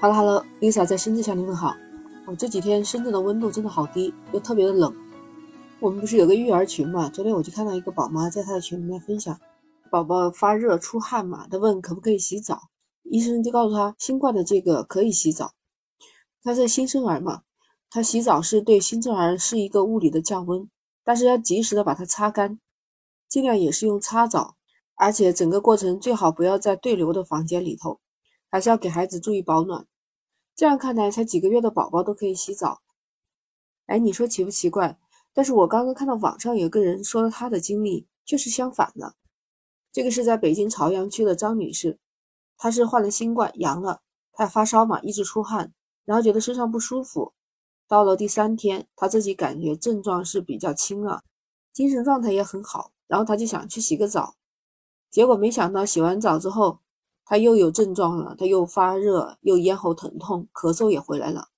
Hello Hello，Lisa 在深圳向你问好。哦，这几天深圳的温度真的好低，又特别的冷。我们不是有个育儿群嘛？昨天我就看到一个宝妈在她的群里面分享，宝宝发热出汗嘛，她问可不可以洗澡，医生就告诉她新冠的这个可以洗澡。他是新生儿嘛，他洗澡是对新生儿是一个物理的降温，但是要及时的把它擦干，尽量也是用擦澡，而且整个过程最好不要在对流的房间里头，还是要给孩子注意保暖。这样看来，才几个月的宝宝都可以洗澡。哎，你说奇不奇怪？但是我刚刚看到网上有个人说了他的经历，却是相反的。这个是在北京朝阳区的张女士，她是患了新冠阳了，她发烧嘛，一直出汗，然后觉得身上不舒服。到了第三天，她自己感觉症状是比较轻了，精神状态也很好，然后她就想去洗个澡，结果没想到洗完澡之后。他又有症状了，他又发热，又咽喉疼痛，咳嗽也回来了。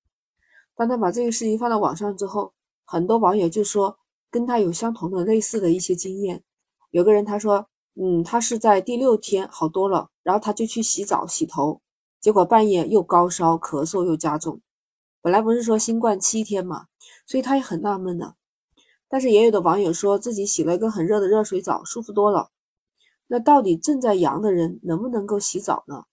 当他把这个事情放到网上之后，很多网友就说跟他有相同的、类似的一些经验。有个人他说，嗯，他是在第六天好多了，然后他就去洗澡洗头，结果半夜又高烧、咳嗽又加重。本来不是说新冠七天嘛，所以他也很纳闷呢。但是也有的网友说自己洗了一个很热的热水澡，舒服多了。那到底正在阳的人能不能够洗澡呢？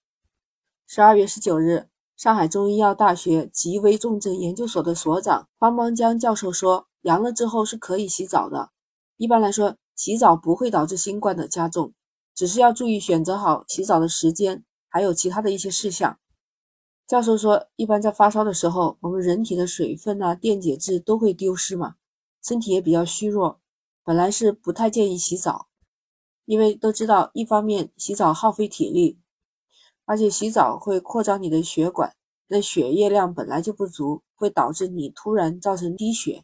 十二月十九日，上海中医药大学急危重症研究所的所长方邦江教授说，阳了之后是可以洗澡的。一般来说，洗澡不会导致新冠的加重，只是要注意选择好洗澡的时间，还有其他的一些事项。教授说，一般在发烧的时候，我们人体的水分啊、电解质都会丢失嘛，身体也比较虚弱，本来是不太建议洗澡。因为都知道，一方面洗澡耗费体力，而且洗澡会扩张你的血管，那血液量本来就不足，会导致你突然造成低血，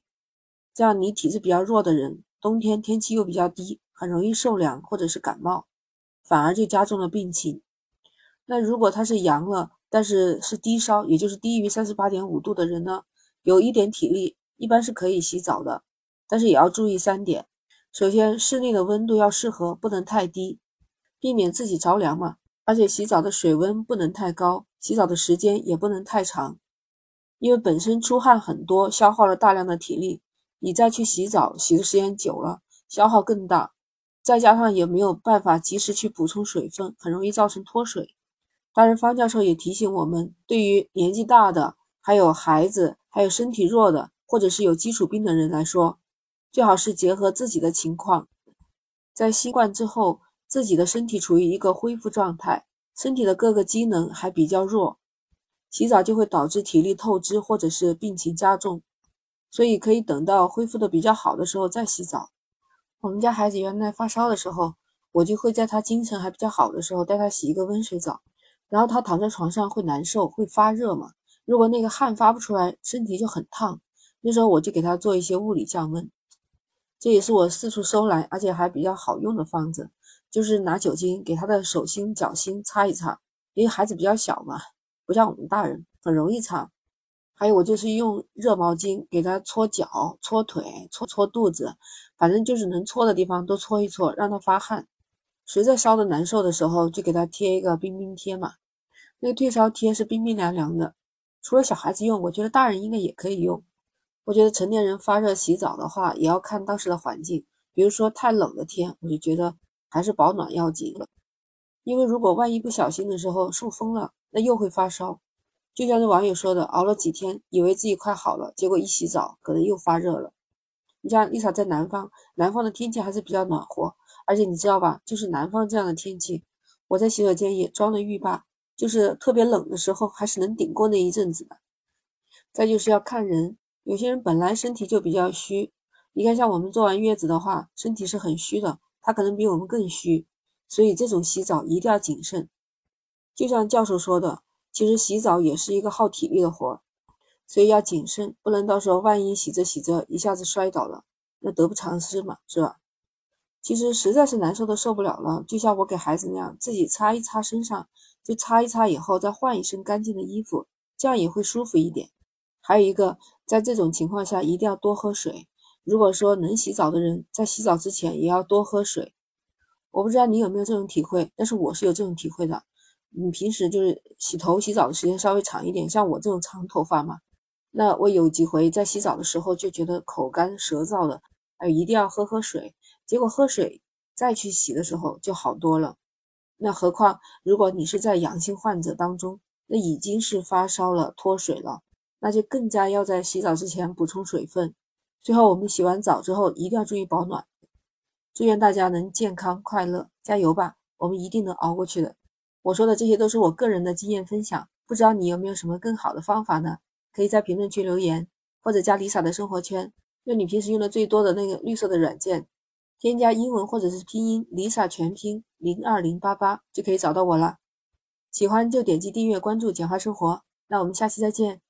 这样你体质比较弱的人，冬天天气又比较低，很容易受凉或者是感冒，反而就加重了病情。那如果他是阳了，但是是低烧，也就是低于三十八点五度的人呢，有一点体力，一般是可以洗澡的，但是也要注意三点。首先，室内的温度要适合，不能太低，避免自己着凉嘛。而且洗澡的水温不能太高，洗澡的时间也不能太长，因为本身出汗很多，消耗了大量的体力，你再去洗澡，洗的时间久了，消耗更大，再加上也没有办法及时去补充水分，很容易造成脱水。当然，方教授也提醒我们，对于年纪大的、还有孩子、还有身体弱的，或者是有基础病的人来说。最好是结合自己的情况，在新冠之后，自己的身体处于一个恢复状态，身体的各个机能还比较弱，洗澡就会导致体力透支或者是病情加重，所以可以等到恢复的比较好的时候再洗澡。我们家孩子原来发烧的时候，我就会在他精神还比较好的时候带他洗一个温水澡，然后他躺在床上会难受，会发热嘛，如果那个汗发不出来，身体就很烫，那时候我就给他做一些物理降温。这也是我四处收来，而且还比较好用的方子，就是拿酒精给他的手心、脚心擦一擦，因为孩子比较小嘛，不像我们大人很容易擦。还有我就是用热毛巾给他搓脚、搓腿、搓搓肚子，反正就是能搓的地方都搓一搓，让他发汗。实在烧的难受的时候，就给他贴一个冰冰贴嘛，那个退烧贴是冰冰凉凉的。除了小孩子用，我觉得大人应该也可以用。我觉得成年人发热洗澡的话，也要看当时的环境。比如说太冷的天，我就觉得还是保暖要紧了。因为如果万一不小心的时候受风了，那又会发烧。就像这网友说的，熬了几天，以为自己快好了，结果一洗澡可能又发热了。你像丽莎在南方，南方的天气还是比较暖和，而且你知道吧，就是南方这样的天气，我在洗手间也装了浴霸，就是特别冷的时候还是能顶过那一阵子的。再就是要看人。有些人本来身体就比较虚，你看像我们坐完月子的话，身体是很虚的，他可能比我们更虚，所以这种洗澡一定要谨慎。就像教授说的，其实洗澡也是一个耗体力的活，所以要谨慎，不能到时候万一洗着洗着一下子摔倒了，那得不偿失嘛，是吧？其实实在是难受的受不了了，就像我给孩子那样，自己擦一擦身上，就擦一擦以后再换一身干净的衣服，这样也会舒服一点。还有一个。在这种情况下，一定要多喝水。如果说能洗澡的人，在洗澡之前也要多喝水。我不知道你有没有这种体会，但是我是有这种体会的。你平时就是洗头洗澡的时间稍微长一点，像我这种长头发嘛，那我有几回在洗澡的时候就觉得口干舌燥的，哎，一定要喝喝水，结果喝水再去洗的时候就好多了。那何况如果你是在阳性患者当中，那已经是发烧了脱水了，那就更加要在洗澡之前补充水分。最后我们洗完澡之后一定要注意保暖。祝愿大家能健康快乐，加油吧！我们一定能熬过去的。我说的这些都是我个人的经验分享，不知道你有没有什么更好的方法呢？可以在评论区留言，或者加 Lisa 的生活圈，用你平时用的最多的那个绿色的软件，添加英文或者是拼音 Lisa 全拼零二零八八就可以找到我了。喜欢就点击订阅关注简化生活，那我们下期再见。